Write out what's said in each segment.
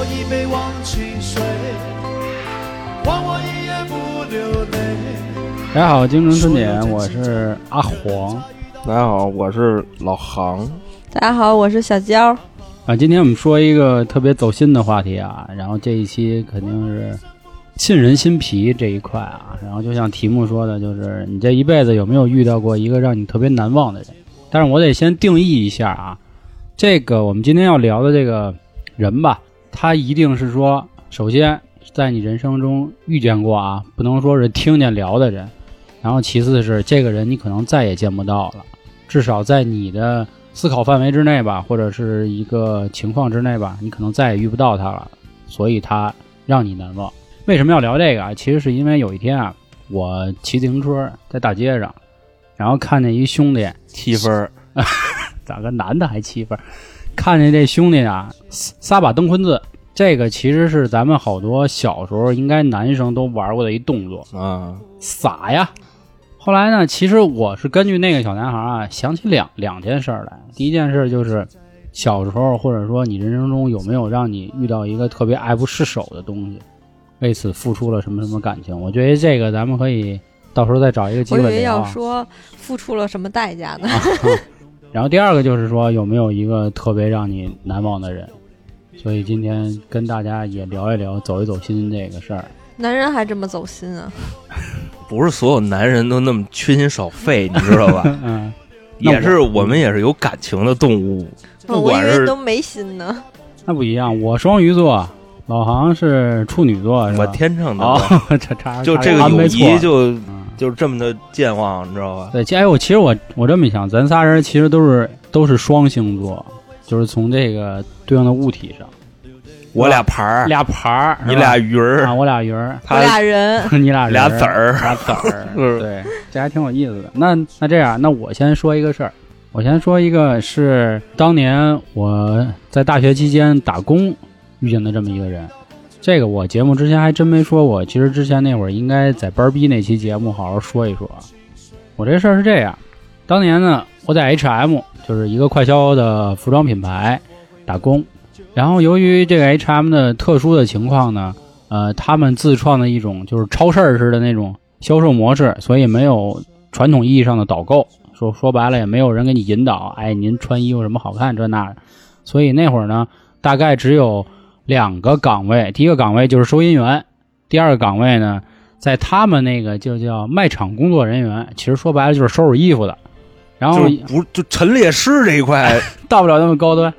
我一杯忘情水，换我一夜不流泪。大家好，京城春点，我是阿黄大家好，我是老杭。大家好，我是小娇。啊。今天我们说一个特别走心的话题啊，然后这一期肯定是沁人心脾这一块啊。然后就像题目说的，就是你这一辈子有没有遇到过一个让你特别难忘的人？但是我得先定义一下啊，这个我们今天要聊的这个人吧，他一定是说，首先在你人生中遇见过啊，不能说是听见聊的人。然后其次是这个人你可能再也见不到了，至少在你的思考范围之内吧，或者是一个情况之内吧，你可能再也遇不到他了，所以他让你难忘。为什么要聊这个啊？其实是因为有一天啊，我骑自行车在大街上，然后看见一兄弟七分儿，咋个男的还七分？看见这兄弟啊，撒撒把蹬坤字，这个其实是咱们好多小时候应该男生都玩过的一动作，啊，撒呀。后来呢，其实我是根据那个小男孩啊，想起两两件事儿来。第一件事就是小时候，或者说你人生中有没有让你遇到一个特别爱不释手的东西，为此付出了什么什么感情？我觉得这个咱们可以到时候再找一个机我以为。要说付出了什么代价呢？然后第二个就是说有没有一个特别让你难忘的人？所以今天跟大家也聊一聊，走一走心这个事儿。男人还这么走心啊？不是所有男人都那么缺心少肺，你知道吧？嗯，也是我们也是有感情的动物，不我以管是都没心呢。那不一样，我双鱼座，老航是处女座，是吧？我天秤的，哦，这 差就这个友差没错谊就嗯就是这么的健忘，你知道吧？对，哎，我其实我我这么一想，咱仨人其实都是都是双星座，就是从这个对应的物体上，我俩盘儿，俩盘儿，你俩鱼儿啊，，我俩鱼儿，我俩人，你俩人 俩子儿俩子儿，嗯对，这还挺有意思的。那那这样，那我先说一个事儿，我先说一个是当年我在大学期间打工遇见的这么一个人。这个我节目之前还真没说过，其实之前那会儿应该在班逼那期节目好好说一说。我这事儿是这样，当年呢我在 H&M 就是一个快消的服装品牌打工，然后由于这个 H&M 的特殊的情况呢，呃，他们自创的一种就是超市似的那种销售模式，所以没有传统意义上的导购。说说白了，也没有人给你引导，哎，您穿衣服什么好看这那的。所以那会儿呢，大概只有两个岗位，第一个岗位就是收银员，第二个岗位呢，在他们那个就叫卖场工作人员，其实说白了就是收拾衣服的。然后就是不就陈列师这一块，到不了那么高端。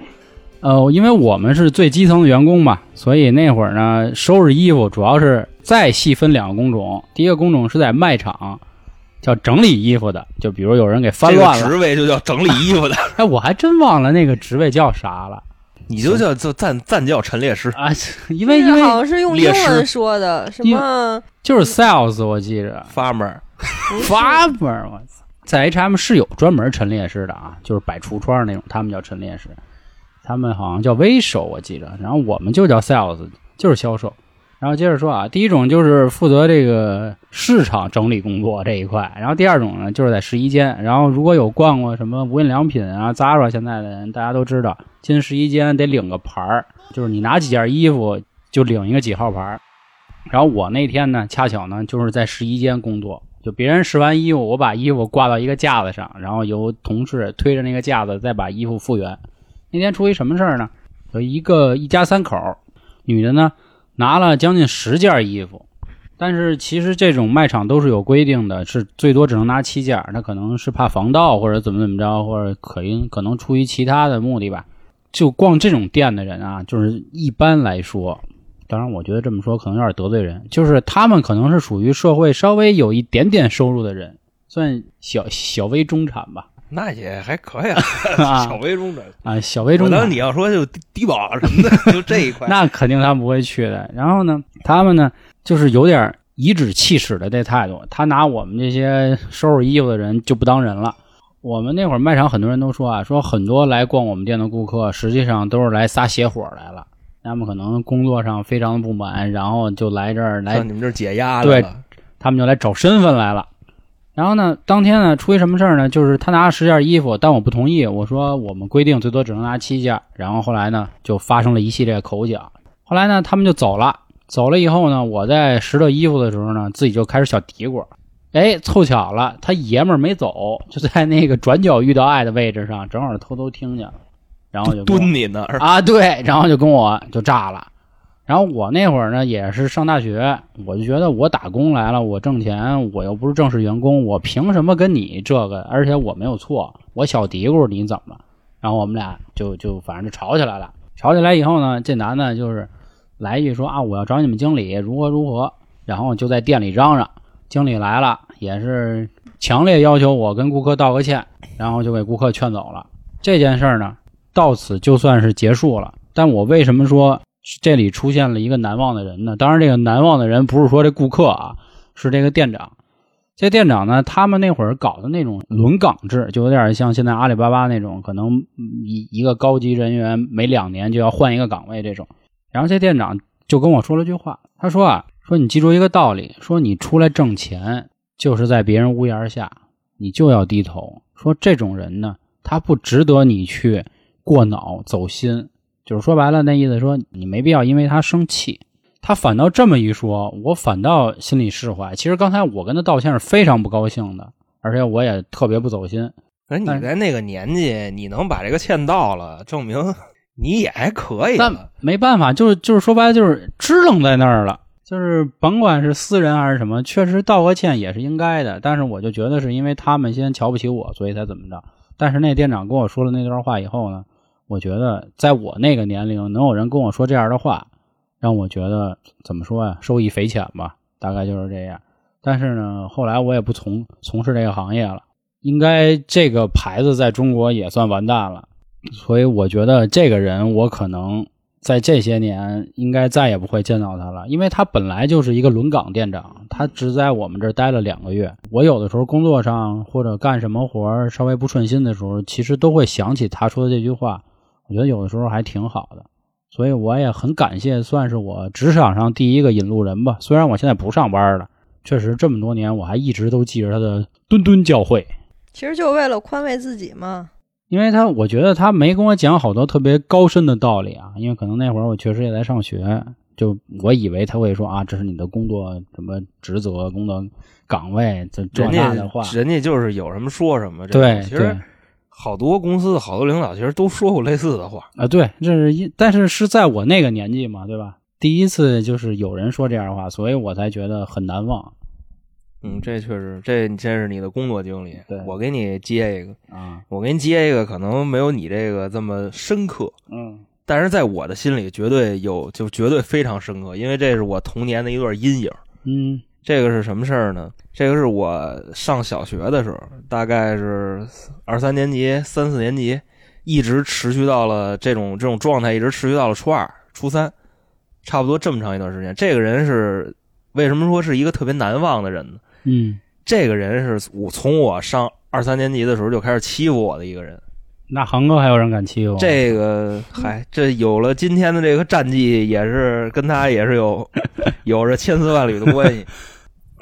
呃，因为我们是最基层的员工嘛，所以那会儿呢，收拾衣服主要是再细分两个工种。第一个工种是在卖场，叫整理衣服的，就比如有人给翻这个乱了，职位就叫整理衣服的，哎，我还真忘了那个职位叫啥了你就叫就暂暂叫陈列师。啊，因为因好为像是用英文说的，什么就是 sales，我记着 farmer，farmer，我操，在 H&M 是有专门陈列师的啊，就是摆橱窗那种，他们叫陈列师，他们好像叫微手，我记着，然后我们就叫 sales，就是销售。然后接着说啊，第一种就是负责这个市场整理工作这一块，然后第二种呢就是在试衣间。然后如果有逛过什么无印良品啊、Zara 现在的人，大家都知道，进试衣间得领个牌儿，就是你拿几件衣服就领一个几号牌儿。然后我那天呢，恰巧呢就是在试衣间工作，就别人试完衣服，我把衣服挂到一个架子上，然后由同事推着那个架子再把衣服复原。那天出一什么事儿呢？有一个一家三口，女的呢拿了将近十件衣服，但是其实这种卖场都是有规定的，是最多只能拿七件。他可能是怕防盗或者怎么怎么着，或者可因可能出于其他的目的吧。就逛这种店的人啊，就是一般来说，当然我觉得这么说可能有点得罪人，就是他们可能是属于社会稍微有一点点收入的人，算小小微中产吧。那也还可以啊，啊 小微中转。啊，小微中我产。当你要说就低低保什么的，就这一块。那肯定他不会去的。然后呢，他们呢就是有点颐指气使的这态度，他拿我们这些收拾衣服的人就不当人了。我们那会儿卖场很多人都说啊，说很多来逛我们店的顾客，实际上都是来撒邪火来了。他们可能工作上非常的不满，然后就来这儿来你们这儿解压对来了，他们就来找身份来了。然后呢，当天呢出一什么事儿呢？就是他拿了十件衣服，但我不同意，我说我们规定最多只能拿七件。然后后来呢，就发生了一系列口角。后来呢，他们就走了。走了以后呢，我在拾掇衣服的时候呢，自己就开始小嘀咕。哎，凑巧了，他爷们儿没走，就在那个转角遇到爱的位置上，正好偷偷听见了，然后就蹲你那儿，啊，对，然后就跟我就炸了。然后我那会儿呢也是上大学，我就觉得我打工来了，我挣钱，我又不是正式员工，我凭什么跟你这个？而且我没有错，我小嘀咕你怎么？然后我们俩就就反正就吵起来了。吵起来以后呢，这男的就是来一句说啊，我要找你们经理如何如何，然后就在店里嚷嚷。经理来了，也是强烈要求我跟顾客道个歉，然后就给顾客劝走了。这件事儿呢，到此就算是结束了。但我为什么说这里出现了一个难忘的人呢？当然，这个难忘的人不是说这顾客啊，是这个店长。这店长呢，他们那会儿搞的那种轮岗制，就有点像现在阿里巴巴那种，可能一一个高级人员每两年就要换一个岗位这种。然后这店长就跟我说了句话，他说啊。说你记住一个道理，说你出来挣钱就是在别人屋檐下，你就要低头。说这种人呢，他不值得你去过脑走心，就是说白了那意思，说你没必要因为他生气。他反倒这么一说，我反倒心里释怀。其实刚才我跟他道歉是非常不高兴的，而且我也特别不走心。可是你在那个年纪，你能把这个歉道了，证明你也还可以。但没办法，就是就是说白了，就是支棱在那儿了。就是甭管是私人还是什么，确实道个歉也是应该的。但是我就觉得是因为他们先瞧不起我，所以才怎么着。但是那店长跟我说了那段话以后呢，我觉得在我那个年龄能有人跟我说这样的话，让我觉得怎么说呀，受益匪浅吧，大概就是这样。但是呢，后来我也不从从事这个行业了，应该这个牌子在中国也算完蛋了。所以我觉得这个人我可能。在这些年，应该再也不会见到他了，因为他本来就是一个轮岗店长，他只在我们这儿待了两个月。我有的时候工作上或者干什么活儿稍微不顺心的时候，其实都会想起他说的这句话。我觉得有的时候还挺好的，所以我也很感谢，算是我职场上第一个引路人吧。虽然我现在不上班了，确实这么多年我还一直都记着他的敦敦教诲。其实就为了宽慰自己嘛。因为他，我觉得他没跟我讲好多特别高深的道理啊。因为可能那会儿我确实也在上学，就我以为他会说啊，这是你的工作什么职责、工作岗位这这那的话。人家就是有什么说什么。对，其实好多公司的好多领导其实都说过类似的话啊。对，这是一，但是是在我那个年纪嘛，对吧？第一次就是有人说这样的话，所以我才觉得很难忘。嗯，这确实，这这是你的工作经历。对，我给你接一个啊，我给你接一个，可能没有你这个这么深刻。嗯，但是在我的心里，绝对有，就绝对非常深刻，因为这是我童年的一段阴影。嗯，这个是什么事儿呢？这个是我上小学的时候，大概是二三年级、三四年级，一直持续到了这种这种状态，一直持续到了初二、初三，差不多这么长一段时间。这个人是为什么说是一个特别难忘的人呢？嗯，这个人是我从我上二三年级的时候就开始欺负我的一个人。那恒哥还有人敢欺负我？这个嗨，这有了今天的这个战绩，也是跟他也是有 有着千丝万缕的关系。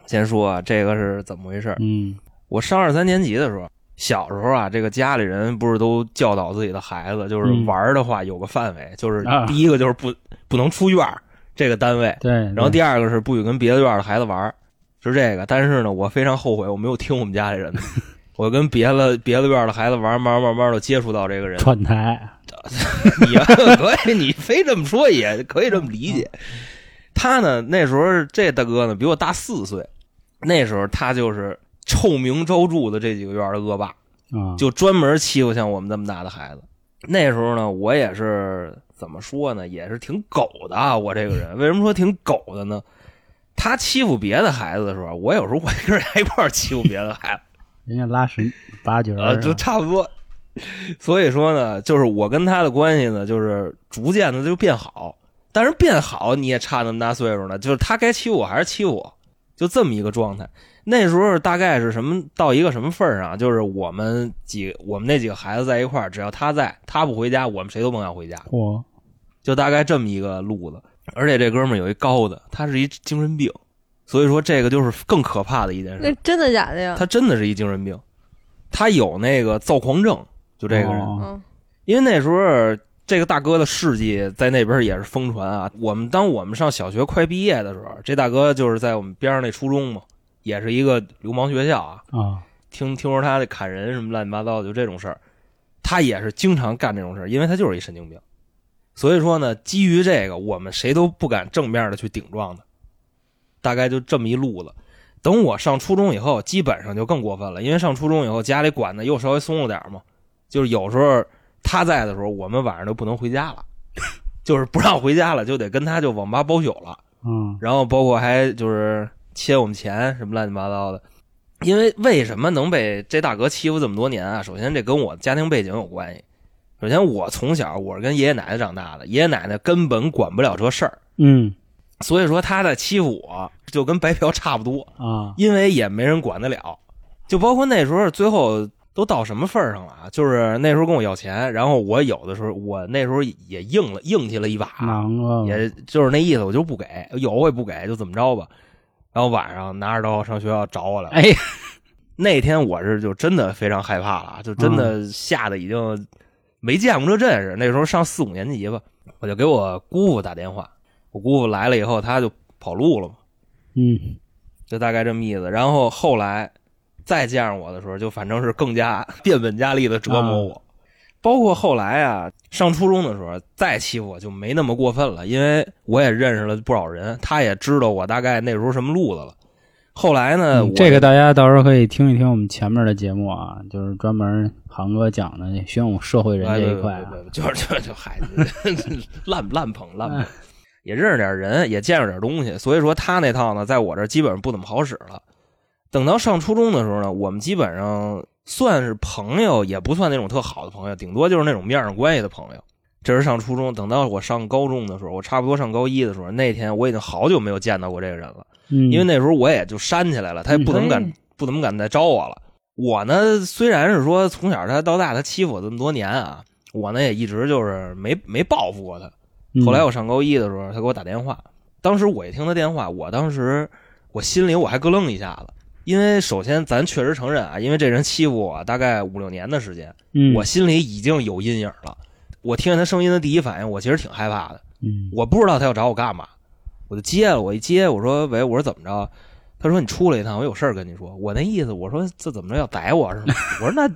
先说啊，这个是怎么回事？嗯，我上二三年级的时候，小时候啊，这个家里人不是都教导自己的孩子，就是玩的话有个范围，就是第一个就是不不能出院这个单位，对，然后第二个是不许跟别的院的孩子玩。是这个，但是呢，我非常后悔，我没有听我们家里人的，我跟别的别的院的孩子玩，慢慢慢慢的接触到这个人。串台，你可以，你非这么说也可以这么理解。他呢，那时候这大哥呢比我大四岁，那时候他就是臭名昭著的这几个院的恶霸，就专门欺负像我们这么大的孩子。那时候呢，我也是怎么说呢，也是挺狗的。我这个人为什么说挺狗的呢？他欺负别的孩子的时候，我有时候我跟人一块欺负别的孩子，人家拉屎 八九啊，就差不多。所以说呢，就是我跟他的关系呢，就是逐渐的就变好。但是变好你也差那么大岁数呢，就是他该欺负我还是欺负我，就这么一个状态。那时候大概是什么到一个什么份儿上，就是我们几我们那几个孩子在一块儿只要他在，他不回家，我们谁都甭想回家。嚯，就大概这么一个路子。而且这哥们儿有一高的，他是一精神病，所以说这个就是更可怕的一件事。那真的假的呀？他真的是一精神病，他有那个躁狂症，就这个人。因为那时候这个大哥的事迹在那边也是疯传啊。我们当我们上小学快毕业的时候，这大哥就是在我们边上那初中嘛，也是一个流氓学校啊。啊，听听说他砍人什么乱七八糟的，就这种事儿，他也是经常干这种事儿，因为他就是一神经病。所以说呢，基于这个，我们谁都不敢正面的去顶撞他。大概就这么一路子。等我上初中以后，基本上就更过分了，因为上初中以后家里管的又稍微松了点嘛，就是有时候他在的时候，我们晚上就不能回家了，就是不让回家了，就得跟他就网吧包宿了。嗯然后包括还就是切我们钱什么乱七八糟的。因为为什么能被这大哥欺负这么多年啊？首先这跟我家庭背景有关系。首先我从小我是跟爷爷奶奶长大的，爷爷奶奶根本管不了这事儿，嗯所以说他在欺负我就跟白嫖差不多，啊因为也没人管得了。就包括那时候最后都到什么份儿上了啊？就是那时候跟我要钱，然后我有的时候我那时候也硬了硬气了一把，也就是那意思，我就不给，有我也不给，就怎么着吧。然后晚上拿着刀上学校找我来了。哎，那天我是就真的非常害怕了，就真的吓得已经没见过这阵势。那时候上四五年级吧，我就给我姑父打电话，我姑父来了以后，他就跑路了嘛，嗯就大概这么意思。然后后来再见上我的时候，就反正是更加 变本加厉的折磨我。包括后来啊，上初中的时候再欺负我就没那么过分了，因为我也认识了不少人，他也知道我大概那时候什么路子了。后来呢，嗯这个大家到时候可以听一听我们前面的节目啊，就是专门航哥讲的那宣武社会人哎这一块 就是就就嗨，烂烂捧烂捧，也认识点人，也见识点东西，所以说他那套呢，在我这基本上不怎么好使了。等到上初中的时候呢，我们基本上算是朋友，也不算那种特好的朋友，顶多就是那种面上关系的朋友。这是上初中，等到我上高中的时候，我差不多上高一的时候，那天我已经好久没有见到过这个人了。嗯，因为那时候我也就删起来了，他也不怎么敢、嗯不怎么敢再招我了。我呢，虽然是说从小他到大他欺负我这么多年啊，我呢也一直就是没没报复过他。嗯后来我上高一的时候，他给我打电话，当时我一听他电话，我当时我心里我还咯楞一下子，因为首先咱确实承认啊，因为这人欺负我大概五六年的时间，嗯我心里已经有阴影了。我听见他声音的第一反应，我其实挺害怕的。嗯我不知道他要找我干嘛，我就接了。我一接，我说喂，我说怎么着？他说你出来一趟，我有事儿跟你说。我那意思，我说这怎么着要逮我是吗？我说那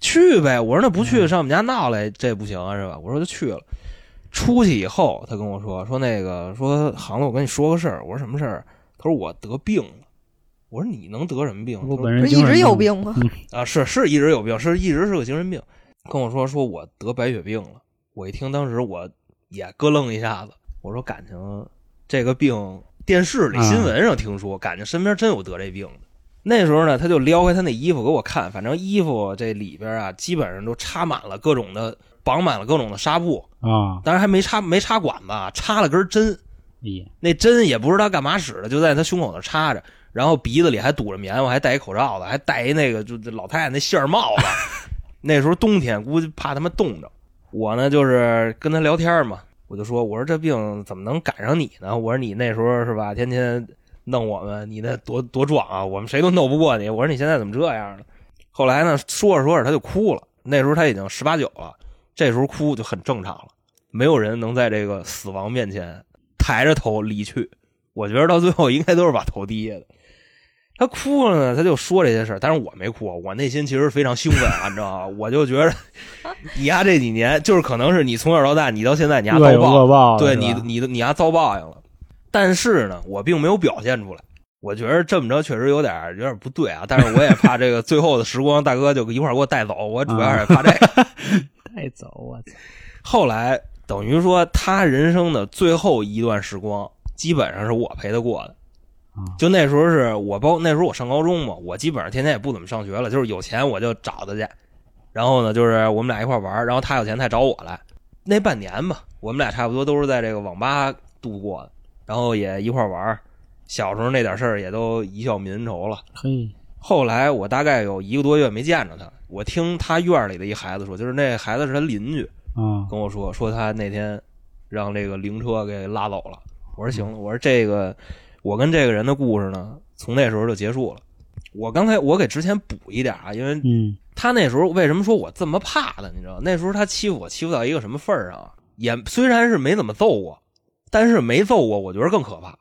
去呗。我说那不去上我们家闹来，这不行啊是吧？我说就去了。出去以后，他跟我说说那个说行子，我跟你说个事儿。我说什么事儿？他说我得病了。我说你能得什么病？我本人不是一直有病吗？啊，是是一直有病，是一直是个精神病。跟我说说我得白血病了，我一听当时我也咯楞一下子，我说感情这个病电视里啊新闻上听说，感情身边真有得这病的。那时候呢，他就撩开他那衣服给我看，反正衣服这里边啊，基本上都插满了各种的，绑满了各种的纱布，啊，当然还没插没插管子，插了根针，那针也不知道干嘛使的，就在他胸口那插着，然后鼻子里还堵着棉花，还戴一口罩子，还戴一那个就老太太那线帽子。那时候冬天估计怕他们冻着，我呢就是跟他聊天嘛，我就说我说这病怎么能赶上你呢？我说你那时候是吧，天天弄我们，你那多多壮啊，我们谁都弄不过你。我说你现在怎么这样呢？后来呢，说着说着他就哭了。那时候他已经十八九了，这时候哭就很正常了。没有人能在这个死亡面前抬着头离去。我觉得到最后应该都是把头低下的。他哭了呢，他就说这些事儿，但是我没哭，我内心其实非常兴奋啊，你知道吗？我就觉得 你丫这几年，就是可能是你从小到大，你到现在你丫遭报，对你你你丫遭报应了。但是呢，我并没有表现出来。我觉得这么着确实有点有点不对啊，但是我也怕这个最后的时光，大哥就一块儿给我带走。我主要是怕这个。带走我操，后来等于说他人生的最后一段时光，基本上是我陪他过的啊。就那时候是我包那时候我上高中嘛，我基本上天天也不怎么上学了，就是有钱我就找他去，然后呢就是我们俩一块玩儿，然后他有钱他找我来。那半年吧，我们俩差不多都是在这个网吧度过的，然后也一块玩儿。小时候那点事儿也都一笑泯恩仇了。嘿，后来我大概有一个多月没见着他，我听他院里的一孩子说，就是那孩子是他邻居，啊，跟我说说他那天让这个灵车给拉走了。我说行了，我说这个我跟这个人的故事呢，从那时候就结束了。我刚才我给之前补一点啊，因为嗯他那时候为什么说我这么怕他？你知道，那时候他欺负我欺负到一个什么份儿上啊？也虽然是没怎么揍过，但是没揍过，我觉得更可怕。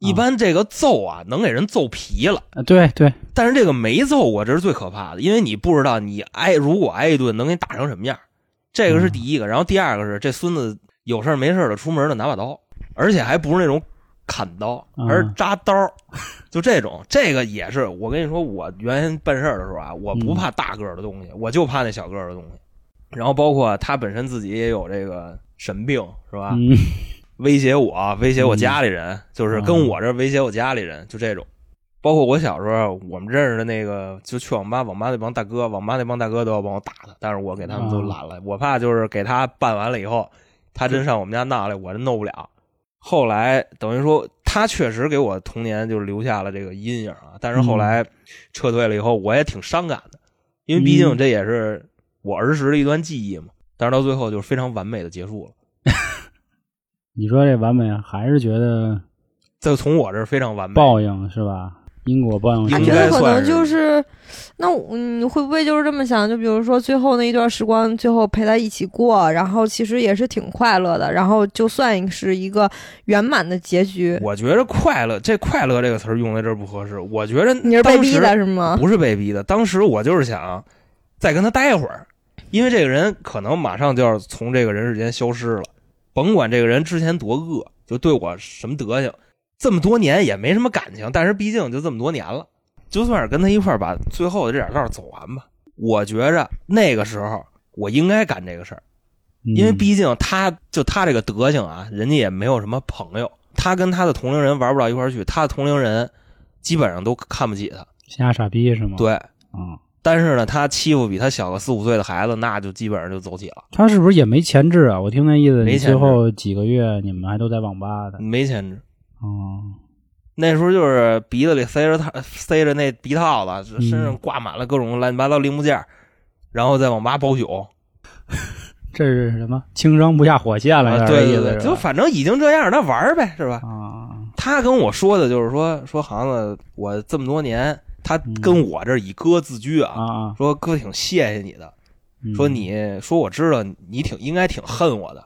一般这个揍啊，能给人揍皮了，啊，对对，但是这个没揍过，这是最可怕的，因为你不知道你挨如果挨一顿能给你打成什么样，这个是第一个。然后第二个是这孙子有事儿没事儿的出门的拿把刀，而且还不是那种砍刀，嗯而是扎刀，就这种。这个也是我跟你说，我原先办事儿的时候啊，我不怕大个儿的东西，我就怕那小个儿的东西。然后包括他本身自己也有这个神病，是吧？嗯威胁我，威胁我家里人，就是跟我这威胁我家里人，就这种。包括我小时候，我们认识的那个，就去网吧，网吧那帮大哥，网吧那帮大哥都要帮我打他，但是我给他们都拦了，我怕就是给他办完了以后，他真上我们家闹来，我这弄不了。后来等于说，他确实给我童年就留下了这个阴影啊。但是后来撤退了以后，我也挺伤感的，因为毕竟这也是我儿时的一段记忆嘛。但是到最后就是非常完美的结束了。你说这完美，还是觉得这从我这儿非常完美。报应是吧？因果报应应他觉得可能就是，那我你会不会就是这么想？就比如说最后那一段时光，最后陪他一起过，然后其实也是挺快乐的，然后就算是一个圆满的结局。我觉得快乐，这快乐这个词儿用在这儿不合适。我觉得你是被逼的是吗？不是被逼的，当时我就是想再跟他待一会儿，因为这个人可能马上就要从这个人世间消失了。甭管这个人之前多恶，就对我什么德行，这么多年也没什么感情，但是毕竟就这么多年了，就算是跟他一块儿把最后的这点道儿走完吧。我觉着那个时候我应该干这个事儿，因为嗯毕竟他就他这个德行啊，人家也没有什么朋友，他跟他的同龄人玩不到一块儿去，他的同龄人基本上都看不起他。瞎傻逼是吗？，对，嗯，但是呢，他欺负比他小个四五岁的孩子，那就基本上就走起了，他是不是也没前置啊？我听那意思，最后几个月你们还都在网吧的。没牵制。哦，那时候就是鼻子里塞着套，塞着那鼻套子，身上嗯。挂满了各种乱七八糟零部件，然后在网吧包宿。这是什么？轻伤不下火线了，啊，有点对对对，就反正已经这样，那玩儿呗，是吧？啊，他跟我说的就是说说行子，我这么多年，他跟我这以哥自居啊，说哥挺谢谢你的，嗯。说你说我知道你挺应该挺恨我的，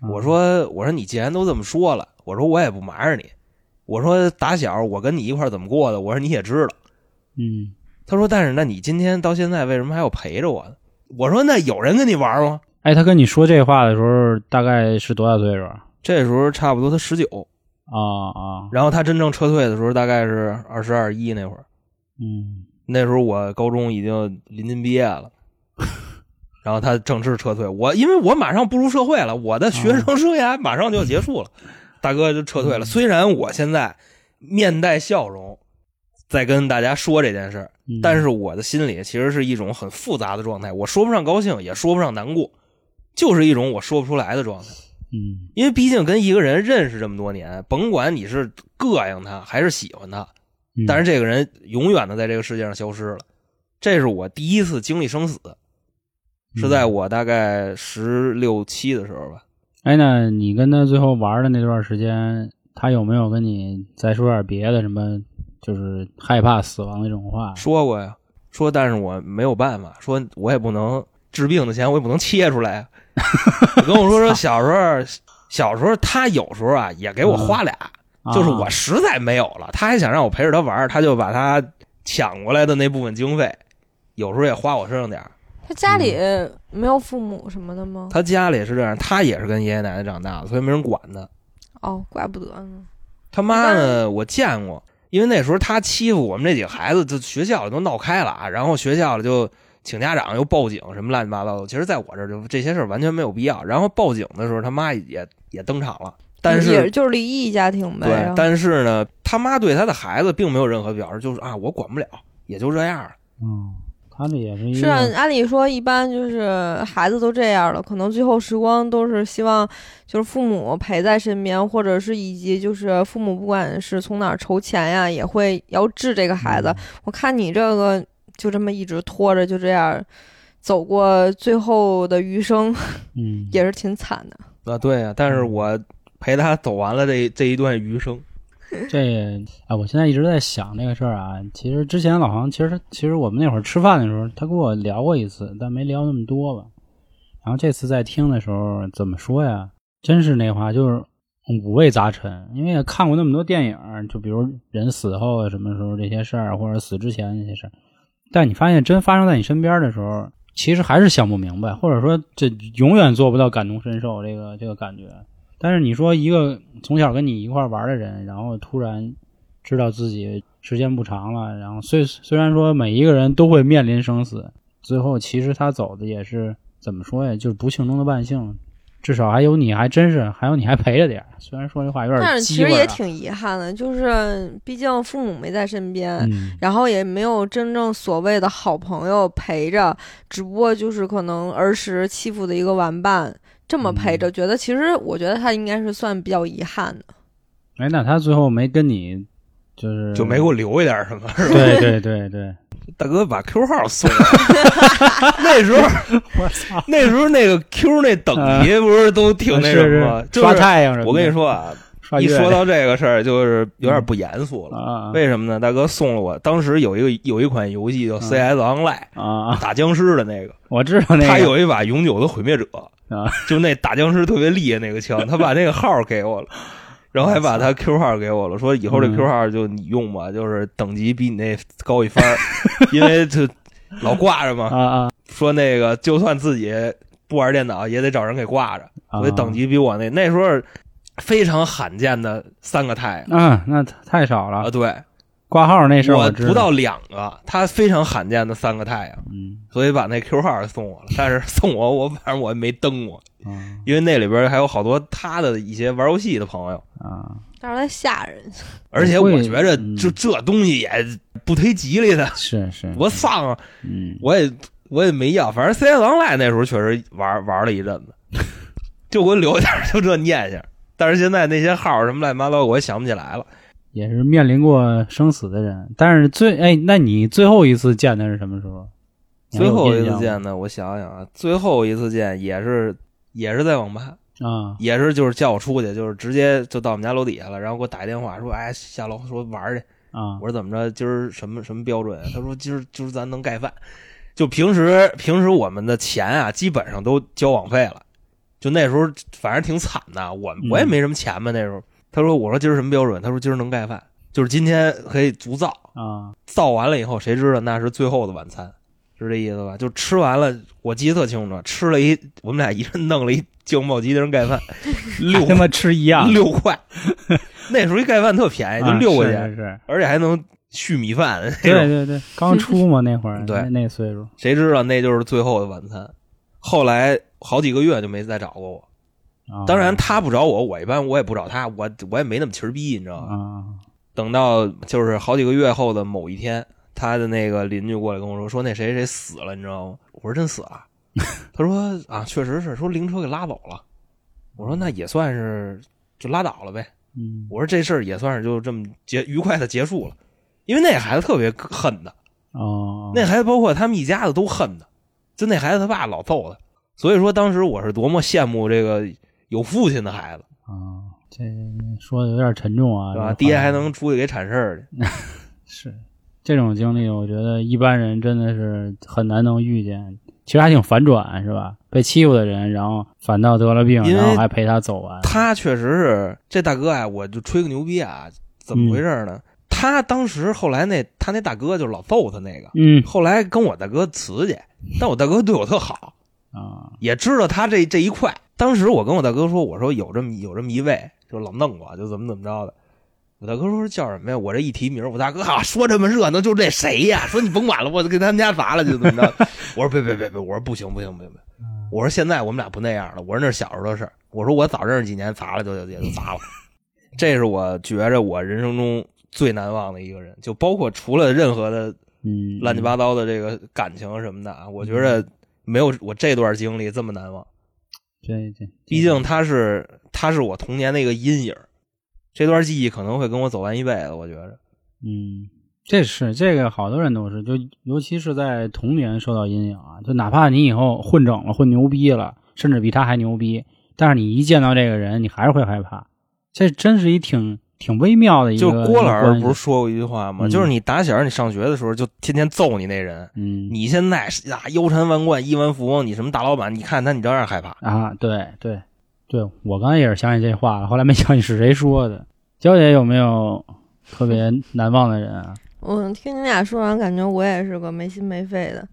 啊我说我说你既然都这么说了，我说我也不瞒着你，我说打小我跟你一块怎么过的，我说你也知道。嗯，他说但是那你今天到现在为什么还要陪着我呢？我说那有人跟你玩吗？哎，他跟你说这话的时候，大概是多大岁数啊？这时候差不多他十九，啊啊，然后他真正撤退的时候大概是二十二一那会儿，嗯那时候我高中已经临近毕业了。然后他正式撤退，我因为我马上步入社会了，我的学生生涯马上就要结束了，大哥就撤退了。虽然我现在面带笑容在跟大家说这件事但是我的心里其实是一种很复杂的状态，我说不上高兴，也说不上难过，就是一种我说不出来的状态。嗯因为毕竟跟一个人认识这么多年，甭管你是膈应他还是喜欢他，嗯，但是这个人永远的在这个世界上消失了。这是我第一次经历生死，是在我大概十六七的时候吧。哎，那你跟他最后玩的那段时间，他有没有跟你再说点别的什么，就是害怕死亡那种话？说过呀，说但是我没有办法，说我也不能治病的钱我也不能切出来呀。我跟我说说 小时候，小时候他有时候啊也给我花俩，啊就是我实在没有了，他还想让我陪着他玩，他就把他抢过来的那部分经费，有时候也花我身上点儿他家里没有父母什么的吗？他家里是这样，他也是跟爷爷奶奶长大的，所以没人管他。哦，怪不得呢。他妈呢，我见过，因为那时候他欺负我们这几个孩子，就学校里都闹开了啊，然后学校里就请家长又报警什么乱七八糟的。其实在我这儿就这些事儿完全没有必要。然后报警的时候，他妈也也登场了，但是也是就是离异家庭呗。对但是呢，他妈对他的孩子并没有任何表示，就是啊，我管不了，也就这样了。嗯，他这也是一是啊，按理说，一般就是孩子都这样了，可能最后时光都是希望就是父母陪在身边，或者是以及就是父母不管是从哪儿筹钱呀，也会要治这个孩子。我看你这个就这么一直拖着，就这样走过最后的余生，嗯，也是挺惨的。啊，对啊、但是我陪他走完了这这一段余生，这啊，我现在一直在想这个事儿啊。其实之前老黄，其实其实我们那会儿吃饭的时候，他跟我聊过一次，但没聊那么多吧。然后这次在听的时候，怎么说呀？真是那话，就是五味杂陈。因为也看过那么多电影，就比如人死后什么时候这些事儿，或者死之前那些事儿。但你发现真发生在你身边的时候，其实还是想不明白，或者说这永远做不到感同身受这个这个感觉。但是你说一个从小跟你一块玩的人，然后突然知道自己时间不长了，然后虽虽然说每一个人都会面临生死，最后其实他走的也是怎么说呀？就是不幸中的万幸，至少还有你还真是还有你还陪着点儿。虽然说这话有点但是其实也挺遗憾的，就是毕竟父母没在身边，嗯然后也没有真正所谓的好朋友陪着，只不过就是可能儿时欺负的一个玩伴这么陪嗯着，觉得其实我觉得他应该是算比较遗憾的。哎，那他最后没跟你就是就没给我留一点什么，是吧？对对对对，大哥把 Q 号送了，那时候我操，那时候那个 Q 那等级不是都挺那是什么吗？是刷就是太阳什么。我跟你说啊，刷一说到这个事儿，就是有点不严肃了。啊为什么呢？大哥送了我，当时有一个有一款游戏叫 CS Online，啊啊！打僵尸的那个，我知道那个，他有一把永久的毁灭者，啊 就那打僵尸特别厉害那个枪，他把那个号给我了。然后还把他 Q 号给我了，说以后这嗯 Q 号就你用吧，就是等级比你那高一番儿，因为就老挂着嘛。啊啊 说那个就算自己不玩电脑，也得找人给挂着，啊！所以等级比我那那时候非常罕见的三个太阳啊，那太少啊，了。对挂号那事儿我不到两个，他非常罕见的三个太阳，嗯。所以把那 Q 号送我了。但是送我，我反正我也没登过，啊因为那里边还有好多他的一些玩游戏的朋友，啊。但是他吓人，而且我觉着嗯。就这东西也不忒吉利的，是是，多丧啊！嗯。我也我也没要，反正 CS Online 那时候确实玩玩了一阵子，就给我留点就这念想。但是现在那些号什么乱七八糟，我也想不起来了。也是面临过生死的人。但是最哎，那你最后一次见他是什么时候？最后一次见呢，我想想啊，最后一次见也是也是在网吧，啊也是就是叫我出去，就是直接就到我们家楼底下了，然后给我打一电话说，哎，下楼说玩儿去。啊我说怎么着，今儿什么什么标准啊？他说今儿今儿咱能盖饭。就平时平时我们的钱啊，基本上都交网费了。就那时候反正挺惨的，我嗯我也没什么钱嘛那时候。他说我说今儿什么标准？他说今儿能盖饭，就是今天可以足造，啊造完了以后谁知道那是最后的晚餐，是这意思吧？就吃完了，我记得特清楚，吃了一我们俩一人弄了一酱爆鸡丁盖饭，六他妈吃一样，六块。那时候一盖饭特便宜，就啊六块钱，是而且还能续米饭 对。对对，刚出嘛那会儿，对那那岁数谁知道那就是最后的晚餐。后来好几个月就没再找过我。啊。当然他不找我，我一般我也不找他，我我也没那么气儿逼，你知道吗？啊等到就是好几个月后的某一天，他的那个邻居过来跟我说，说那谁谁死了，你知道吗？我说真死了。他说啊，确实是，说灵车给拉走了。我说那也算是就拉倒了呗。嗯我说这事儿也算是就这么结愉快的结束了，因为那孩子特别恨他，哦，那孩子包括他们一家子都恨他，就那孩子他爸老揍他，所以说当时我是多么羡慕这个有父亲的孩子，啊，这说的有点沉重啊，对吧？爹还能出去给铲事儿去，是这种经历，我觉得一般人真的是很难能遇见。其实还挺反转，是吧？被欺负的人，然后反倒得了病，然后还陪他走完。他确实是这大哥啊，我就吹个牛逼啊，怎么回事呢？他当时后来那他那大哥就是老揍他那个，嗯后来跟我大哥辞去，但我大哥对我特好，啊也知道他这这一块。当时我跟我大哥说，我说有这么有这么一位，就老弄我，就怎么怎么着的。我大哥说叫什么呀？我这一提名，我大哥啊说这么热闹，就这谁呀？说你甭管了，我就给他们家砸了，就怎么着？我说别别别别，我说不行不行不行不行，我说现在我们俩不那样了，我说那是小时候的事，我说我早认识几年，砸了就就也就砸了。这是我觉着我人生中最难忘的一个人，就包括除了任何的嗯，乱七八糟的这个感情什么的啊，我觉着没有我这段经历这么难忘。这这，毕竟他是他是我童年的一个阴影，这段记忆可能会跟我走完一辈子。我觉着，嗯，这是这个好多人都是，就尤其是在童年受到阴影啊，就哪怕你以后混整了、混牛逼了，甚至比他还牛逼，但是你一见到这个人，你还是会害怕。这真是一挺挺微妙的一个。就是郭老师不是说过一句话吗？嗯就是你打小你上学的时候就天天揍你那人，嗯，你现在是啊腰缠万贯、亿万富翁，你什么大老板，你看他你照样害怕。啊，对对对，我刚才也是想起这话了，后来没想起是谁说的。娇姐有没有特别难忘的人啊？我听你俩说完，感觉我也是个没心没肺的。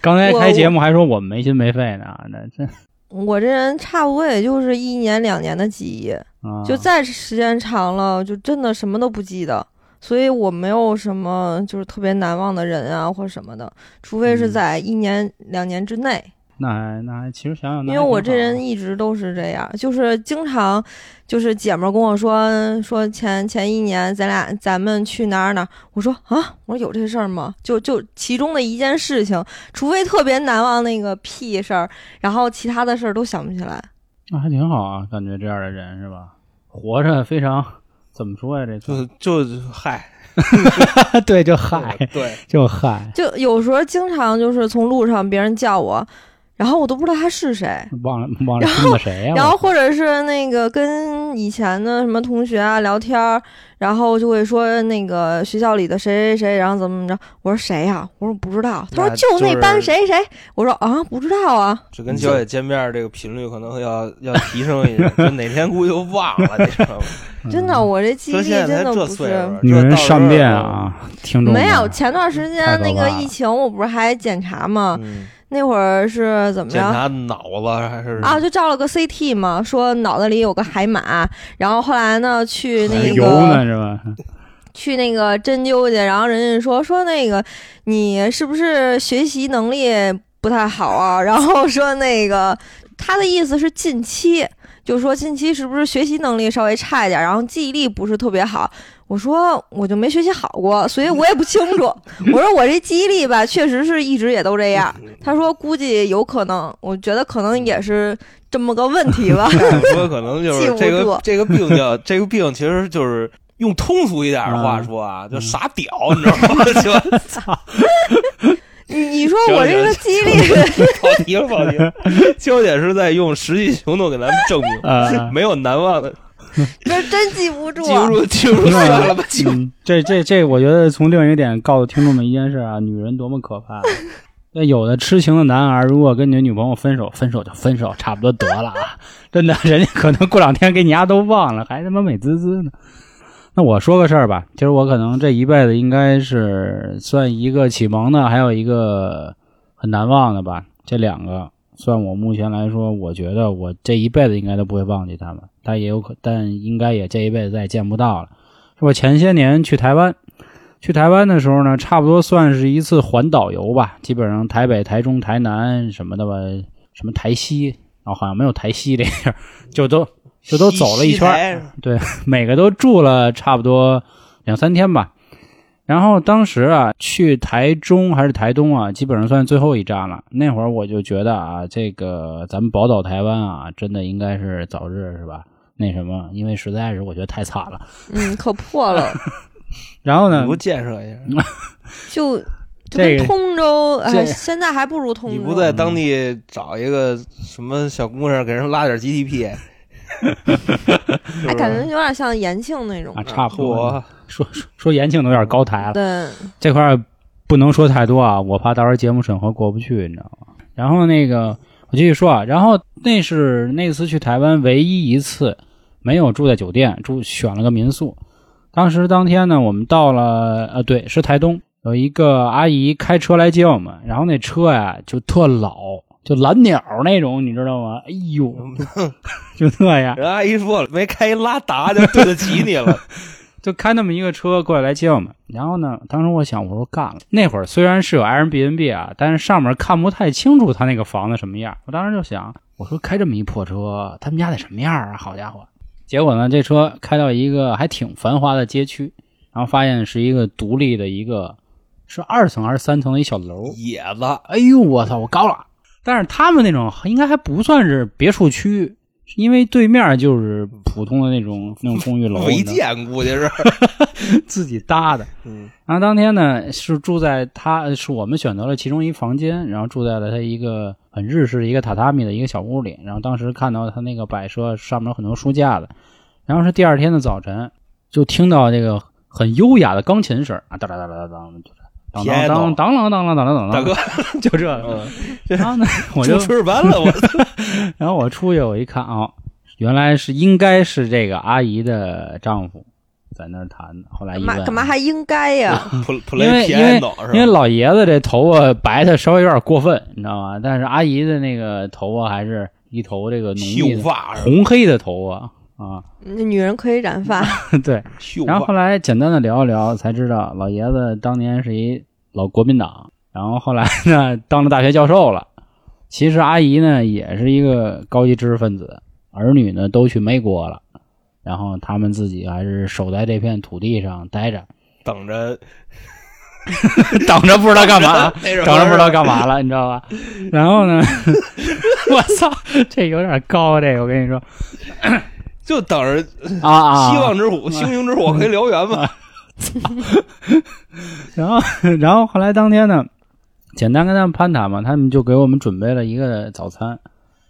刚才开节目还说我们没心没肺呢，那这我这人差不多也就是一年两年的记忆，啊，就再时间长了，就真的什么都不记得。所以我没有什么就是特别难忘的人啊或什么的，除非是嗯在一年、两年之内。那还那还其实想想因为我这人一直都是这样，就是经常，就是姐们儿跟我说说前前一年咱俩咱们去哪儿哪儿，我说啊，我说有这事儿吗？就就其中的一件事情，除非特别难忘那个屁事儿，然后其他的事儿都想不起来。那还挺好啊，感觉这样的人是吧？活着非常怎么说呀？这就就 嗨，对，就嗨，对，就嗨，就有时候经常就是从路上别人叫我，然后我都不知道他是谁。忘了忘了听的谁呀？然后或者是那个跟以前的什么同学啊聊天儿，然后就会说那个学校里的谁谁谁，然后怎么怎么着。我说谁呀、我说不知道。他说就那班谁谁。我说啊不知道啊。这跟娇姐见面这个频率可能要要提升一下，就哪天估计就忘了，你知道吗？真的，我这记忆力真的不是。岁数，女人善变！啊，听众没有，前段时间那个疫情，我不是还检查吗？嗯，那会儿是怎么着？检查脑子还是啊，就照了个 CT 嘛，说脑子里有个海马，然后后来呢去那个呢是吧？去那个针灸去，然后人家说说那个你是不是学习能力不太好啊？然后说那个他的意思是近期，就说近期是不是学习能力稍微差一点，然后记忆力不是特别好。我说我就没学习好过，所以我也不清楚。我说我这记忆力吧，确实是一直也都这样。他说估计有可能，我觉得可能也是这么个问题吧。说可能就是这个这个病叫这个病，其实就是用通俗一点的话说啊，就傻屌，你知道吗？就你你说我这个记忆力，跑题了，跑题了。焦姐是在用实际行动给咱们证明，啊，没有难忘的，这真记不住。记不住，记不住，算了吧，记不住。嗯，这这这，我觉得从另一个点告诉听众们一件事啊，女人多么可怕。那有的痴情的男孩，如果跟你的女朋友分手，分手就分手，差不多得了啊！真的，人家可能过两天给你丫都忘了，还他妈美滋滋呢。那我说个事儿吧，其实我可能这一辈子应该是算一个启蒙的，还有一个很难忘的吧。这两个算我目前来说，我觉得我这一辈子应该都不会忘记他们，但也有可，但应该也这一辈子再也见不到了。是我前些年去台湾，去台湾的时候呢，差不多算是一次环岛游吧，基本上台北、台中、台南什么的吧，什么台西，哦，好像没有台西这地儿，就都就都走了一圈儿，儿，每个都住了差不多两三天吧。然后当时啊，去台中还是台东啊，基本上算最后一站了。那会儿我就觉得啊，这个咱们宝岛台湾啊，真的应该是早日是吧？那什么，因为实在是我觉得太惨了。嗯，可破了，然后呢你给，我建设一下。就就这通州，哎，现在还不如通州。你不在当地找一个什么小姑娘，给人拉点 GDP，哎，感觉有点像延庆那种啊，差不多。说说说延庆都有点高抬了，对，这块儿不能说太多啊，我怕到时候节目审核过不去，你知道吗？然后那个我继续说啊，然后那是那次去台湾唯一一次没有住在酒店，住选了个民宿。当时当天呢，我们到了呃，对，是台东，有一个阿姨开车来接我们，然后那车呀就特老，就蓝鸟那种，你知道吗？哎呦，就那样。人阿姨说了，没开一拉达就对得起你了。就开那么一个车过来来接我们。然后呢，当时我想，我说干了。那会儿虽然是有 Airbnb 啊，但是上面看不太清楚他那个房子什么样。我当时就想，我说开这么一破车，他们家得什么样啊？好家伙！结果呢，这车开到一个还挺繁华的街区，然后发现是一个独立的一个是二层还是三层的一小楼。野子，哎呦，我操，我高了！但是他们那种应该还不算是别墅区，因为对面就是普通的那种那种公寓楼，违你知道吗建估计是。自己搭的。嗯，然后当天呢是住在他是我们选择了其中一房间，然后住在了他一个很日式的一个榻榻米的一个小屋里。然后当时看到他那个摆设上面有很多书架子，然后是第二天的早晨，就听到这个很优雅的钢琴声啊，当当当当当，就是当当当当当当当当当当，大哥，就这 然后呢，我就主持完了，我 然后我出去，我一看啊、原来是应该是这个阿姨的丈夫在那儿弹的。后来一问，干嘛干嘛还应该呀？因为因为？因为老爷子这头发白的稍微有点过分，你知道吗？但是阿姨的那个头发还是一头这个浓发红黑的头发啊，那女人可以染发，对。然后后，来简单的聊一聊，才知道老爷子当年是一老国民党，然后后来呢当了大学教授了。其实阿姨呢也是一个高级知识分子，儿女呢都去美国了，然后他们自己还是守在这片土地上待着，等着 等着不知道干嘛，等着不知道干嘛了，你知道吧？然后呢，我操，这有点高，这个我跟你说就等着啊啊，希望之火、星星之火可以燎原嘛。然后，然后后来当天呢，简单跟他们攀谈嘛，他们就给我们准备了一个早餐。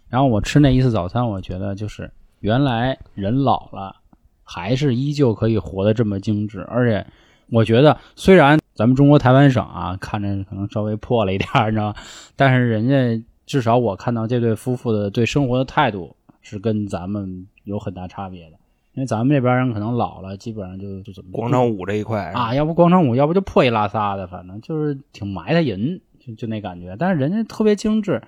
然后我吃那一次早餐，我觉得就是原来人老了，还是依旧可以活得这么精致。而且我觉得，虽然咱们中国台湾省啊，看着可能稍微破了一点儿，你知道吗？但是人家至少我看到这对夫妇的对生活的态度是跟咱们有很大差别的。因为咱们这边人可能老了，基本上就就怎么广场舞这一块啊，，要不广场舞，要不就破衣拉撒的，反正就是挺埋汰人，就就那感觉。但是人家特别精致，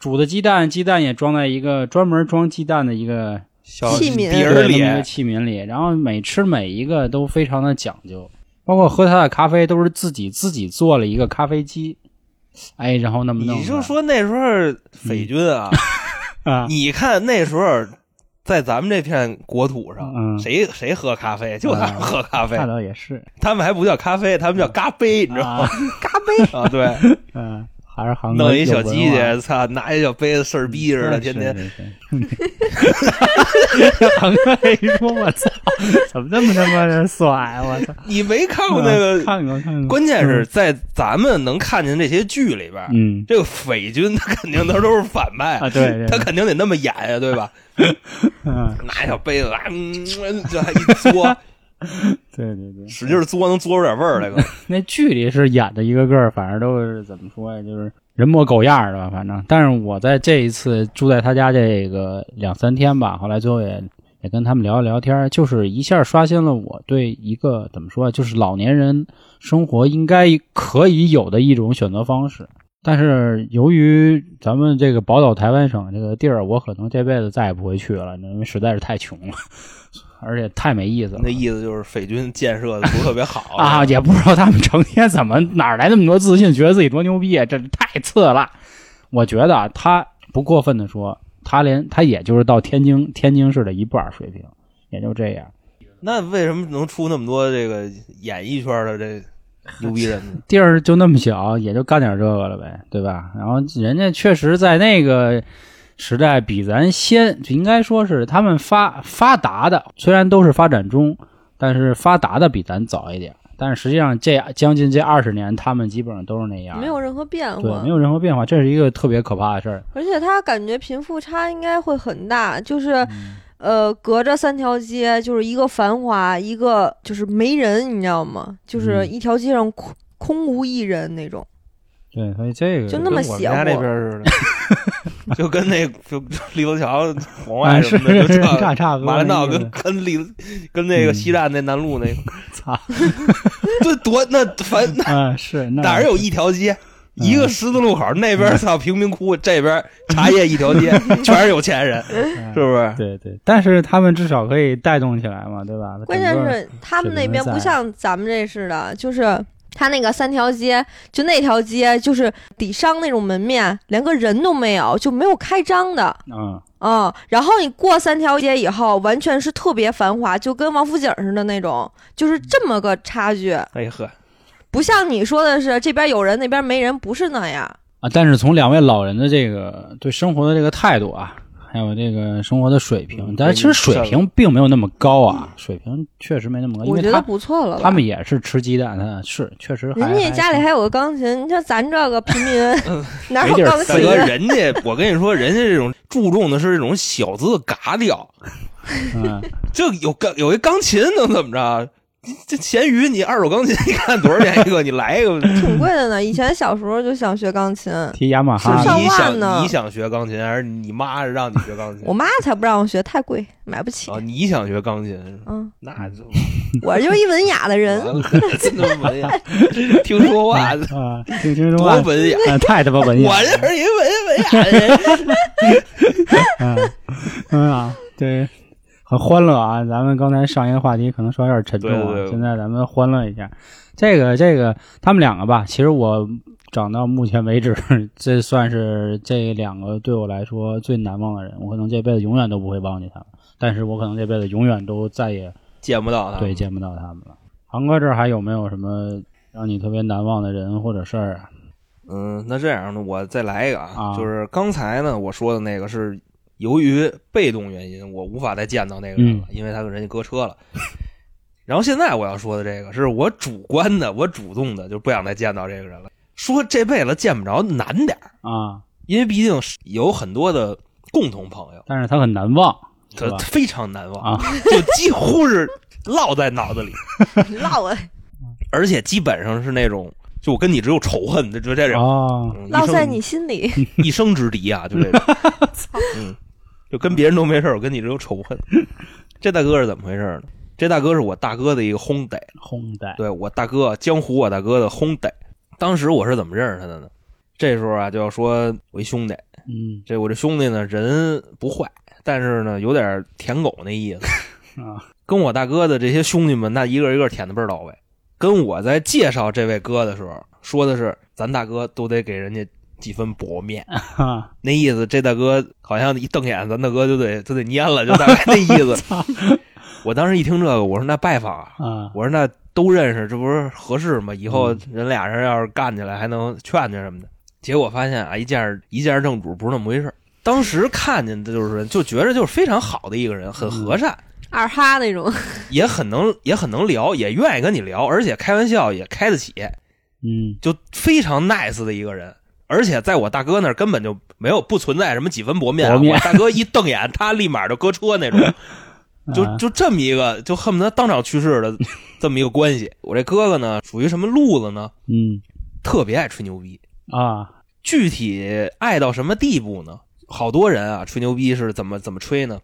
煮的鸡蛋，鸡蛋也装在一个专门装鸡蛋的一个小器皿碟儿里对那么一个器皿里，然后每吃每一个都非常的讲究，包括喝他的咖啡都是自己自己做了一个咖啡机，哎，然后那么弄你，就说那时候匪军啊，啊，你看那时候在咱们这片国土上，嗯。谁谁喝咖啡？就他们 喝咖啡，那倒也是。他们还不叫咖啡，他们叫咖啡，你知道吗？啊，嘎杯。啊，对，嗯，还是韩国弄一小机化器，操，拿一小杯子事儿逼似的，天天是是是航哥一说，我操，怎么这么他妈的帅？我操！你没看过那个？看过看过，关键是在咱们能看见这些剧里边，嗯这个匪军他肯定他都是反派啊，对对，他肯定得那么演呀，对吧？嗯，拿一小杯子，啊嗯，这还一嘬，对对对，使劲嘬，能嘬出点味儿来。可 那剧里是演的一个个儿，反正都是怎么说呀，就是人模狗样的吧，反正。但是我在这一次住在他家这个两三天吧，后来最后也也跟他们聊一聊天，就是一下刷新了我对一个怎么说啊，就是老年人生活应该可以有的一种选择方式。但是由于咱们这个宝岛台湾省这个地儿，我可能这辈子再也不会去了，因为实在是太穷了，而且太没意思了。那意思就是匪军建设的不是特别好啊，也不知道他们成天怎么哪儿来那么多自信，觉得自己多牛逼啊，这太次了。我觉得啊，他不过分的说，他连他也就是到天津天津市的一半水平，也就这样。那为什么能出那么多这个演艺圈的这牛逼人呢？地儿就那么小，也就干点这个了呗，对吧？然后人家确实在那个时代比咱先，就应该说是他们发发达的，虽然都是发展中，但是发达的比咱早一点。但是实际上这将近这二十年，他们基本上都是那样，没有任何变对，化没，有任何变化，这是一个特别可怕的事儿。而且他感觉贫富差应该会很大，就是嗯呃，隔着三条街，就是一个繁华，一个就是没人，你知道吗？就是嗯一条街上空空无一人那种。对，所以这个就那么邪乎我们家这边似的，就跟那就立头桥往啊，外是什么的，就是差差差不多马连道那跟跟立跟那个西站那南路那个，操。对多那反 啊，是哪儿有一条街？嗯一个十字路口，那边操贫民窟，这边茶叶一条街，全是有钱人，嗯。是不是？对对，但是他们至少可以带动起来嘛，对吧？关键是他们那边不像咱们这似的，就是他那个三条街，就那条街就是底商那种门面，连个人都没有，就没有开张的。嗯，嗯，然后你过三条街以后，完全是特别繁华，就跟王府井似的那种，就是这么个差距，哎呵，不像你说的是这边有人那边没人，不是那样。啊，但是从两位老人的这个对生活的这个态度啊，还有这个生活的水平嗯，但是其实水平并没有那么高啊，水平确实没那么高，因我觉得为他不错了。他们也是吃鸡蛋，他是确实人家家里还有个钢琴，你像咱这个平民 哪有钢琴大哥，啊？人家我跟你说，人家这种注重的是这种小资的嘎调，嗯，这有钢有一钢琴能怎么着？这咸鱼你二手钢琴你看多少钱一个？你来一个。挺贵的呢。以前小时候就想学钢琴，提雅马哈上万你想呢你想学钢琴，还是你妈让你学钢琴？我妈才不让我学，太贵，买不起啊，。你想学钢琴，嗯，那就 我就是一文雅的人。真的文雅，听说话啊，听听说多话，文雅。啊太他妈文雅我了，这是一文文雅的人。嗯嗯啊，对，很欢乐啊。咱们刚才上一个话题可能稍微有点沉重啊，对对对现在咱们欢乐一下。这个这个，他们两个吧，其实我长到目前为止，这算是这两个对我来说最难忘的人。我可能这辈子永远都不会忘记他们，但是我可能这辈子永远都再也见不到他，对见不到他们了。航哥这儿还有没有什么让你特别难忘的人或者事儿啊？嗯，那这样呢，我再来一个啊就是刚才呢我说的那个是由于被动原因，我无法再见到那个人了，因为他跟人家搁车了。然后现在我要说的这个是我主观的，我主动的，就不想再见到这个人了。说这辈子见不着难点啊，因为毕竟是有很多的共同朋友，但是他很难忘，他非常难忘，啊就几乎是烙在脑子里，烙啊而且基本上是那种，就我跟你只有仇恨，就这种。烙在你心里。一生之敌啊，就这种。嗯，就跟别人都没事儿我跟你只有仇恨。这大哥是怎么回事呢？这大哥是我大哥的一个轰得，烘带对我大哥江湖我大哥的轰得。当时我是怎么认识他的呢？这时候啊，就要说我一兄弟，嗯这我这兄弟呢人不坏，但是呢有点舔狗那意思。啊跟我大哥的这些兄弟们，那一个一个舔的倍儿到位。跟我在介绍这位哥的时候，说的是咱大哥都得给人家几分薄面，哈 那意思，这大哥好像一瞪眼，咱大哥就得就得蔫了，就大概那意思。我当时一听这个，我说那拜访啊，啊我说那都认识，这不是合适吗？以后人俩人要是干起来，还能劝劝什么的。结果发现啊，一见一见正主不是那么回事当时看见的就是就觉得就是非常好的一个人，很和善，二哈那种，也很能也很能聊，也愿意跟你聊，而且开玩笑也开得起，嗯就非常 nice 的一个人。而且在我大哥那儿根本就没有不存在什么几分薄面我大哥一瞪眼，他立马就搁车那种，就啊就这么一个，就恨不得当场去世的这么一个关系。我这哥哥呢，属于什么路子呢？嗯特别爱吹牛逼，啊具体爱到什么地步呢？好多人啊，吹牛逼是怎么怎么吹呢？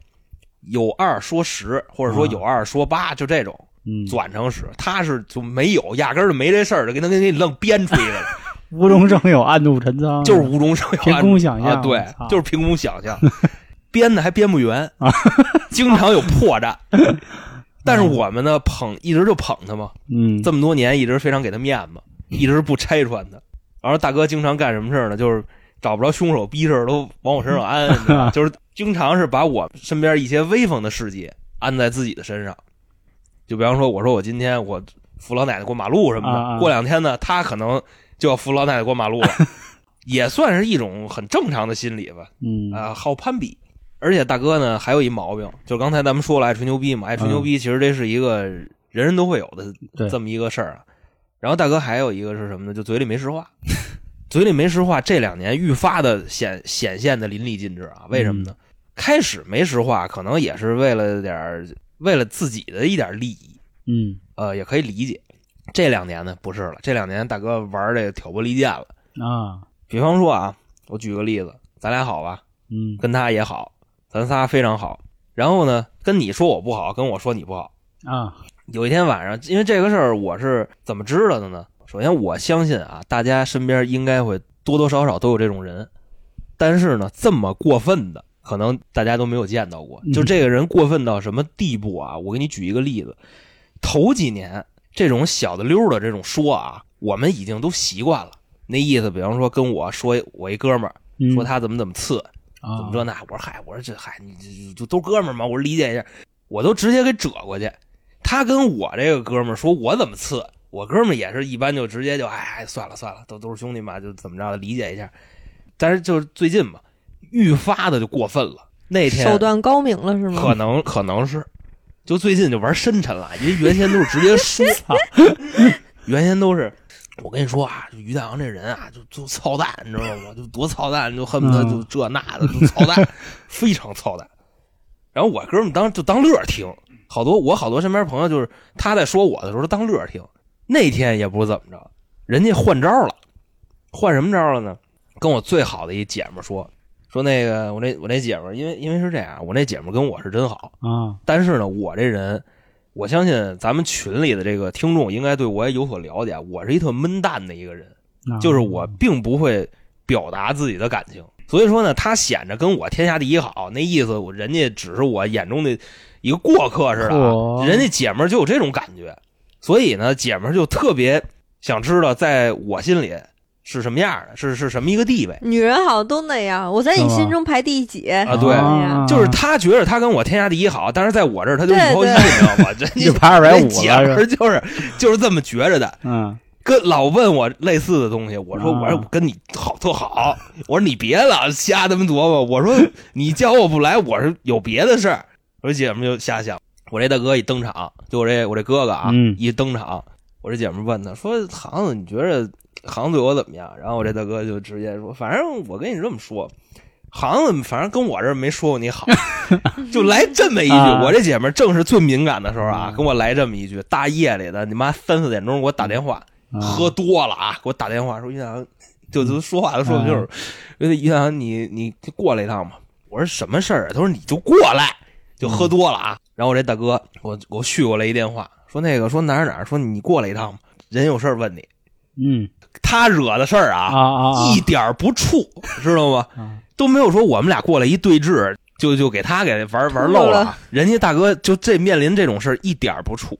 有二说十，或者说啊有二说八，就这种嗯，转成十。他是就没有，压根儿就没这事儿，就给他给你愣编出一个来。无中生有，暗度陈仓，就是无中生有，凭空想象啊，对，就是凭空想象，编的还编不圆 啊，经常有破绽。但是我们呢，捧一直就捧他嘛，嗯。这么多年一直非常给他面子，一直不拆穿他。然后大哥经常干什么事儿呢？就是找不着凶手，逼事儿都往我身上安，你知道就是经常是把我身边一些威风的事迹安在自己的身上。就比方说，我说我今天我扶老奶奶过马路什么的，过两天呢，他可能就要扶老奶奶过马路了，也算是一种很正常的心理吧。嗯啊，好攀比。而且大哥呢，还有一毛病，就刚才咱们说了爱吹牛逼嘛，爱吹牛逼，其实这是一个人人都会有的这么一个事儿啊。然后大哥还有一个是什么呢？就嘴里没实话，嘴里没实话，这两年愈发的显显现的淋漓尽致啊。为什么呢？开始没实话，可能也是为了点儿为了自己的一点利益，嗯呃，也可以理解。这两年呢，不是了，这两年大哥玩这个挑拨离间了。啊比方说啊，我举个例子，咱俩好吧，嗯跟他也好，咱仨非常好。然后呢，跟你说我不好，跟我说你不好。啊有一天晚上，因为这个事儿，我是怎么知道的呢？首先，我相信啊，大家身边应该会多多少少都有这种人，但是呢，这么过分的，可能大家都没有见到过。就这个人过分到什么地步啊？我给你举一个例子，头几年这种小的溜的这种说啊，我们已经都习惯了。那意思，比方说跟我说我一哥们儿嗯说他怎么怎么次，啊怎么这那？我说嗨，我说这嗨，你这就都哥们儿嘛，我说理解一下，我都直接给折过去。他跟我这个哥们儿说我怎么次，我哥们儿也是一般就直接就哎算了算了，都都是兄弟嘛，就怎么着理解一下。但是就是最近嘛，愈发的就过分了。那天手段高明了是吗？可能可能是，就最近就玩深沉了，因为原先都是直接输，原先都是。我跟你说啊，于大阳这人啊，就就操蛋，你知道吗？就多操蛋，就恨不得就这那的，就操蛋，非常操蛋。然后我哥们当就当乐听，好多我好多身边朋友就是他在说我的时候当乐听。那天也不知怎么着，人家换招了，换什么招了呢？跟我最好的一姐们儿说说那个我那我那姐们儿，因为因为是这样，我那姐们儿跟我是真好，啊，但是呢，我这人，我相信咱们群里的这个听众应该对我也有所了解。我是一特闷蛋的一个人，就是我并不会表达自己的感情。所以说呢，他显着跟我天下第一好，那意思，人家只是我眼中的一个过客似的人家姐们儿就有这种感觉，所以呢，姐们儿就特别想知道，在我心里是什么样的，是是什么一个地位。女人好像都那样，我在你心中排第几啊对就是他觉得他跟我天下第一好，但是在我这儿他就一对抛弃，对 你知道吗？人就家排二百五那姐们了，儿就是就是这么觉着的，嗯跟老问我类似的东西。我说啊我说我跟你好特好，我说你别老瞎他妈琢磨。我说你叫我不来，我是有别的事儿。我说姐们就瞎想。我这大哥一登场，就我这我这哥哥啊，嗯一登场，我这姐们问他说：“航子，你觉得航子对我怎么样？”然后我这大哥就直接说：“反正我跟你这么说。”行子反正跟我这没说过你好，就来这么一句。啊我这姐们儿正是最敏感的时候啊，嗯跟我来这么一句。大夜里的，你妈三四点钟给我打电话，啊喝多了啊，给我打电话说于大阳，就就说话都说不清楚。说于大阳，你你过来一趟吧。我说什么事儿啊？他说你就过来，就喝多了啊。然后我这大哥，我我续过来一电话，说那个说哪儿哪儿，说你过来一趟吧，人有事儿问你。嗯他惹的事儿啊，啊啊啊一点儿不怵，知道吗？啊都没有说我们俩过来一对峙，就就给他给玩玩漏了了。人家大哥就这面临这种事儿一点儿不怵。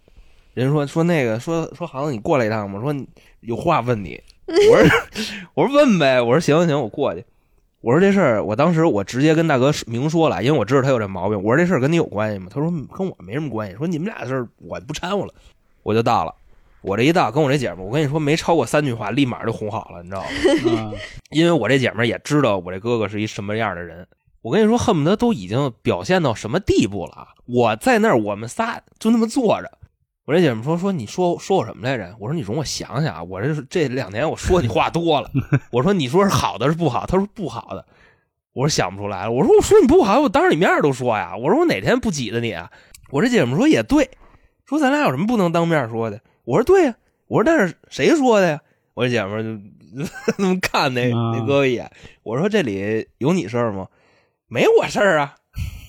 人说说那个说说航子你过来一趟吧，说有话问你。我说 我说问呗，我说行行我过去。我说这事儿，我当时我直接跟大哥明说了，因为我知道他有这毛病。我说这事儿跟你有关系吗？他说跟我没什么关系。说你们俩的事儿我不掺和了，我就到了。我这一到，跟我这姐们儿，我跟你说没超过三句话，立马就哄好了，你知道吗？啊因为我这姐们儿也知道我这哥哥是一什么样的人。我跟你说，恨不得都已经表现到什么地步了啊！我在那儿，我们仨就那么坐着。我这姐们儿说说你说说我什么来着？我说你容我想想啊，我这这两年我说你话多了。我说你说是好的是不好？他说不好的。我说想不出来了。我说我说你不好，我当着你面都说呀。我说我哪天不挤得你啊？我这姐们儿说也对，说咱俩有什么不能当面说的？我说对呀、我说那是谁说的呀？我这姐们儿就 那么看那啊那哥哥一眼。我说这里有你事儿吗？没我事儿啊，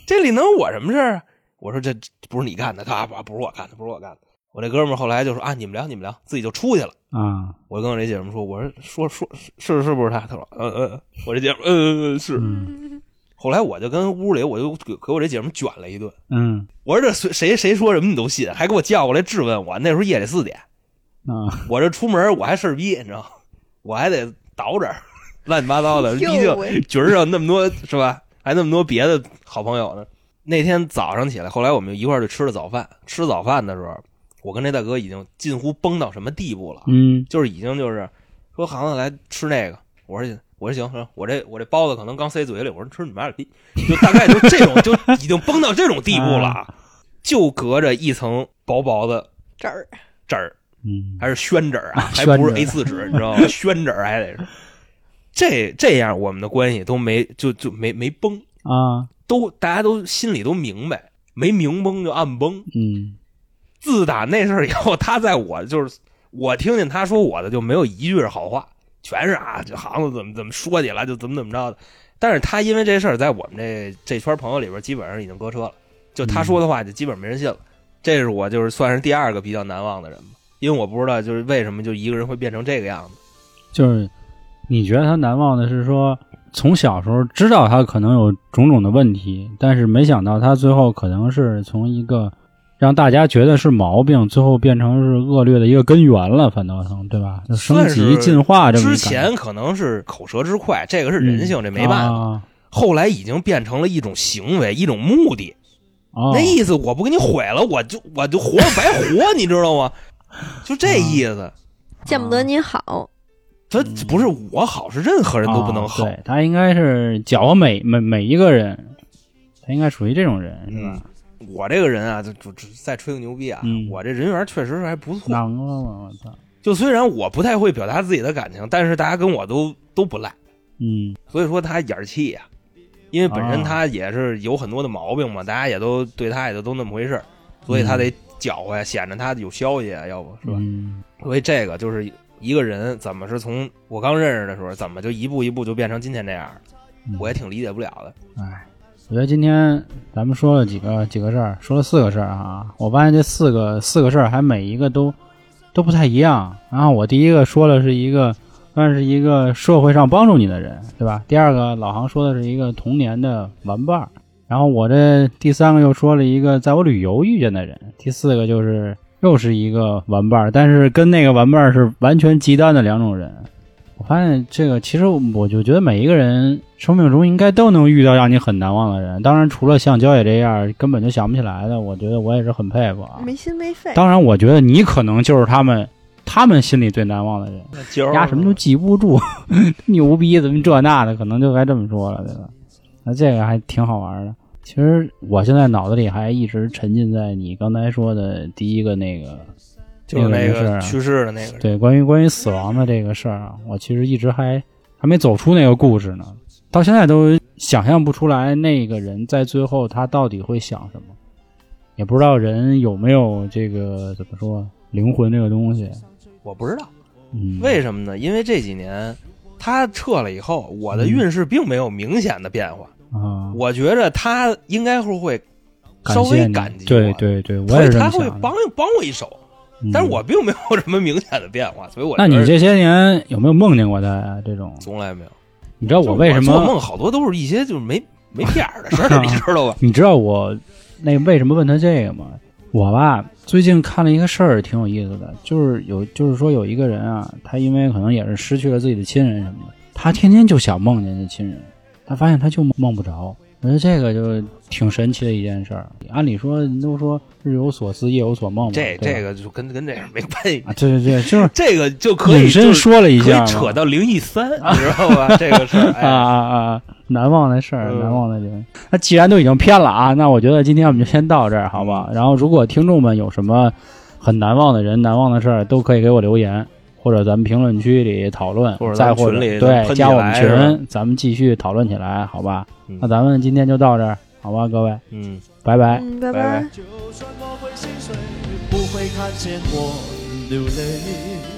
这里能有我什么事儿啊？我说这不是你干的，他不不是我干的，不是我干的。我这哥们儿后来就说啊，你们聊你们聊，自己就出去了。啊我跟我这姐们儿说，我说说说是是不是他？他说嗯嗯，嗯我这姐们儿嗯嗯嗯是。嗯后来我就跟屋里我就给给我这姐们儿卷了一顿。嗯我说这谁谁谁说什么你都信，还给我叫过来质问我。那时候夜里四点，啊我这出门我还事儿逼，你知道吗，我还得倒着，乱七八糟的。毕竟局儿上那么多是吧？还那么多别的好朋友呢。那天早上起来，后来我们一块儿就吃了早饭。吃早饭的时候，我跟这大哥已经近乎崩到什么地步了？嗯就是已经就是说行子来吃那个，我说我说行行，我这我这包子可能刚塞嘴里，我说吃你妈的逼，就大概就这种就已经崩到这种地步了，啊，就隔着一层薄薄的纸儿纸儿，嗯还是宣纸啊，还不是 A 四纸，你知道吗？宣纸还得是这这样，我们的关系都没就就没没崩，啊都大家都心里都明白，没明崩就暗崩。嗯自打那事儿以后，他在我就是我听见他说我的就没有一句是好话，全是啊，这行子怎么怎么说起来，就怎么怎么着的。但是他因为这事儿，在我们这这圈朋友里边，基本上已经搁车了。就他说的话，就基本没人信了。这是我就是算是第二个比较难忘的人吧，因为我不知道就是为什么就一个人会变成这个样子。就是你觉得他难忘的是说，从小时候知道他可能有种种的问题，但是没想到他最后可能是从一个让大家觉得是毛病，最后变成是恶劣的一个根源了，反倒成对吧？就升级进化这么之前可能是口舌之快，这个是人性，这没办法。啊后来已经变成了一种行为，一种目的。哦那意思我不给你毁了，我就我就活白活，你知道吗？就这意思。见不得你好，他不是我好，是任何人都不能好。啊对他应该是搅和每每每一个人，他应该属于这种人是吧？我这个人啊，就就就再吹个牛逼啊，嗯。我这人缘确实是还不错。能了我操！就虽然我不太会表达自己的感情，但是大家跟我都都不赖，嗯。所以说他眼儿气呀、因为本身啊。他也是有很多的毛病嘛，大家也都对他也都都那么回事儿，所以他得搅和呀，显着他有消息啊，要不是吧？嗯。所以这个就是一个人怎么是从我刚认识的时候，怎么就一步一步就变成今天这样，嗯。我也挺理解不了的。哎，我觉得今天咱们说了几个几个事儿，说了四个事儿啊。我发现这四个四个事儿还每一个都都不太一样。然后我第一个说的是一个算是一个社会上帮助你的人，对吧？第二个老航说的是一个童年的玩伴儿。然后我这第三个又说了一个在我旅游遇见的人。第四个就是又是一个玩伴儿，但是跟那个玩伴儿是完全极端的两种人。我发现这个，其实我就觉得每一个人生命中应该都能遇到让你很难忘的人。当然，除了像焦野这样根本就想不起来的，我觉得我也是很佩服啊。没心没肺。当然，我觉得你可能就是他们他们心里最难忘的人，那今儿丫什么都记不住，牛逼怎么这那的，可能就该这么说了，对吧？那这个还挺好玩的。其实我现在脑子里还一直沉浸在你刚才说的第一个那个就是那那个去世的那个人，对，关于关于死亡的这个事儿啊，我其实一直还还没走出那个故事呢，到现在都想象不出来那个人在最后他到底会想什么，也不知道人有没有这个怎么说灵魂这个东西。我不知道嗯，为什么呢？因为这几年他撤了以后，我的运势并没有明显的变化。啊？我觉着他应该会会稍微感激我对对对，我也是。他会帮帮我一手，嗯但是我并没有什么明显的变化，所以我那你这些年有没有梦见过他呀？这种，从来没有。你知道我为什么？做梦好多都是一些就是没没屁眼儿的事儿，你知道吧？你知道我那为什么问他这个吗？我吧，最近看了一个事儿，挺有意思的，就是有，就是说有一个人啊，他因为可能也是失去了自己的亲人什么的，他天天就想梦见那亲人，他发现他就梦不着。我觉得这个就挺神奇的一件事儿。按理说，人都说日有所思，夜有所梦嘛，这这个就跟跟这个没关系，啊，对对对，就是 这个就可以隐身说了一可以下嘛，扯到灵异三，你知道吧？这个事儿，啊哎，啊啊！难忘的事儿，嗯难忘的人。那既然都已经偏了啊，那我觉得今天我们就先到这儿，好嗯吧？然后，如果听众们有什么很难忘的人、难忘的事儿，都可以给我留言，或者咱们评论区里讨论，或者咱再或者们群里对加我们群，咱们继续讨论起来，好吧？嗯那咱们今天就到这儿，好吧，各位，嗯，拜拜。嗯，拜拜拜就算我会心碎，不会看见我流泪。